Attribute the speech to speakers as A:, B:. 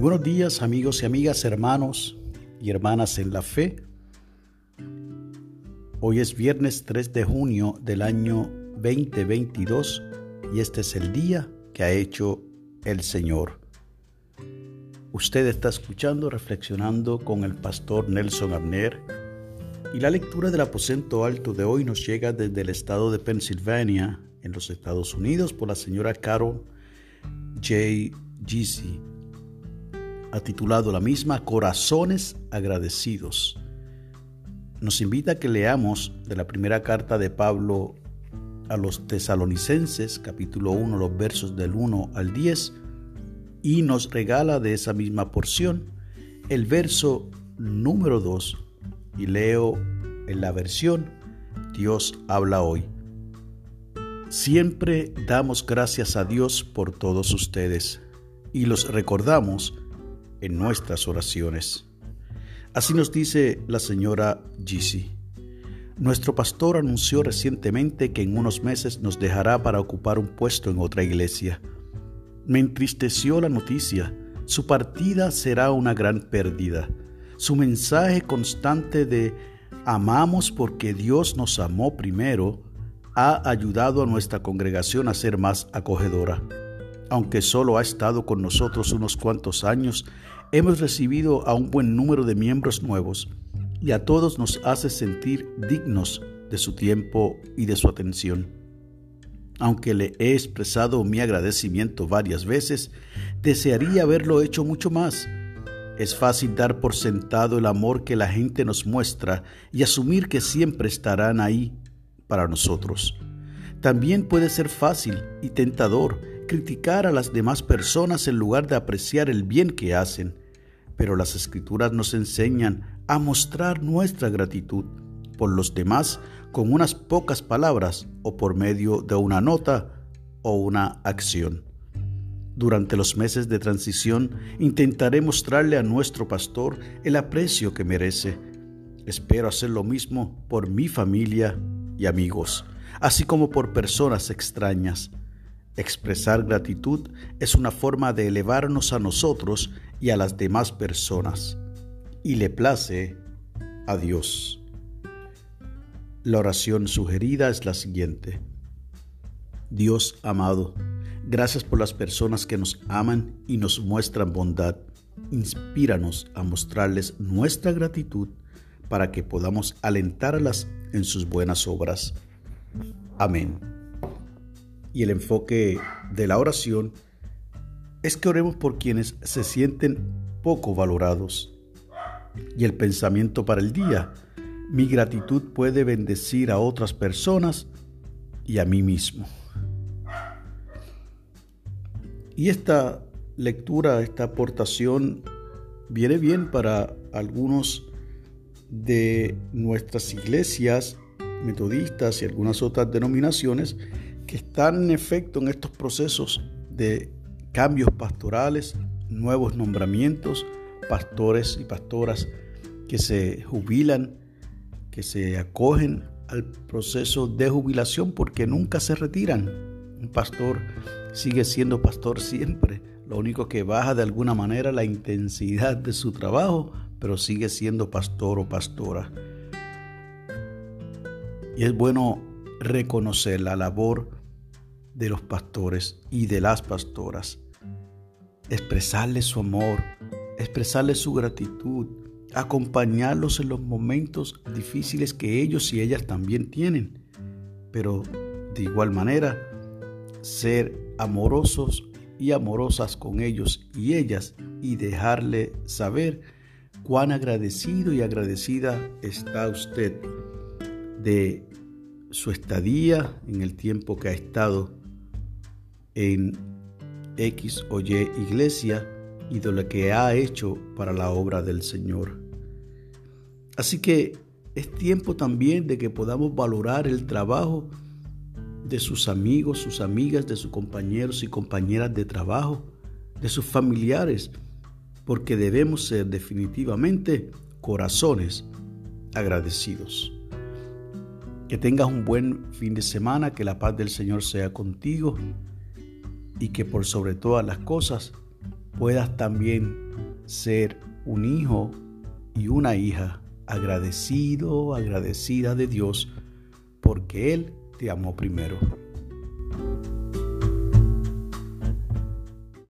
A: buenos días amigos y amigas, hermanos y hermanas en la fe. Hoy es viernes 3 de junio del año 2022 y este es el día que ha hecho el Señor. Usted está escuchando, reflexionando con el pastor Nelson Abner y la lectura del aposento alto de hoy nos llega desde el estado de Pensilvania, en los Estados Unidos, por la señora Carol J. Gizi ha titulado la misma Corazones agradecidos. Nos invita a que leamos de la primera carta de Pablo a los tesalonicenses, capítulo 1, los versos del 1 al 10, y nos regala de esa misma porción el verso número 2, y leo en la versión Dios habla hoy. Siempre damos gracias a Dios por todos ustedes y los recordamos en nuestras oraciones. Así nos dice la señora Gisi. Nuestro pastor anunció recientemente que en unos meses nos dejará para ocupar un puesto en otra iglesia. Me entristeció la noticia. Su partida será una gran pérdida. Su mensaje constante de amamos porque Dios nos amó primero ha ayudado a nuestra congregación a ser más acogedora. Aunque solo ha estado con nosotros unos cuantos años, Hemos recibido a un buen número de miembros nuevos y a todos nos hace sentir dignos de su tiempo y de su atención. Aunque le he expresado mi agradecimiento varias veces, desearía haberlo hecho mucho más. Es fácil dar por sentado el amor que la gente nos muestra y asumir que siempre estarán ahí para nosotros. También puede ser fácil y tentador criticar a las demás personas en lugar de apreciar el bien que hacen pero las escrituras nos enseñan a mostrar nuestra gratitud por los demás con unas pocas palabras o por medio de una nota o una acción. Durante los meses de transición intentaré mostrarle a nuestro pastor el aprecio que merece. Espero hacer lo mismo por mi familia y amigos, así como por personas extrañas. Expresar gratitud es una forma de elevarnos a nosotros y a las demás personas y le place a Dios. La oración sugerida es la siguiente. Dios amado, gracias por las personas que nos aman y nos muestran bondad. Inspíranos a mostrarles nuestra gratitud para que podamos alentarlas en sus buenas obras. Amén y el enfoque de la oración es que oremos por quienes se sienten poco valorados. Y el pensamiento para el día, mi gratitud puede bendecir a otras personas y a mí mismo. Y esta lectura, esta aportación viene bien para algunos de nuestras iglesias metodistas y algunas otras denominaciones están en efecto en estos procesos de cambios pastorales, nuevos nombramientos, pastores y pastoras que se jubilan, que se acogen al proceso de jubilación porque nunca se retiran. Un pastor sigue siendo pastor siempre, lo único que baja de alguna manera la intensidad de su trabajo, pero sigue siendo pastor o pastora. Y es bueno reconocer la labor de los pastores y de las pastoras. Expresarles su amor, expresarles su gratitud, acompañarlos en los momentos difíciles que ellos y ellas también tienen. Pero de igual manera, ser amorosos y amorosas con ellos y ellas y dejarle saber cuán agradecido y agradecida está usted de su estadía en el tiempo que ha estado en X o Y iglesia y de lo que ha hecho para la obra del Señor. Así que es tiempo también de que podamos valorar el trabajo de sus amigos, sus amigas, de sus compañeros y compañeras de trabajo, de sus familiares, porque debemos ser definitivamente corazones agradecidos. Que tengas un buen fin de semana, que la paz del Señor sea contigo y que por sobre todas las cosas puedas también ser un hijo y una hija agradecido, agradecida de Dios, porque Él te amó primero.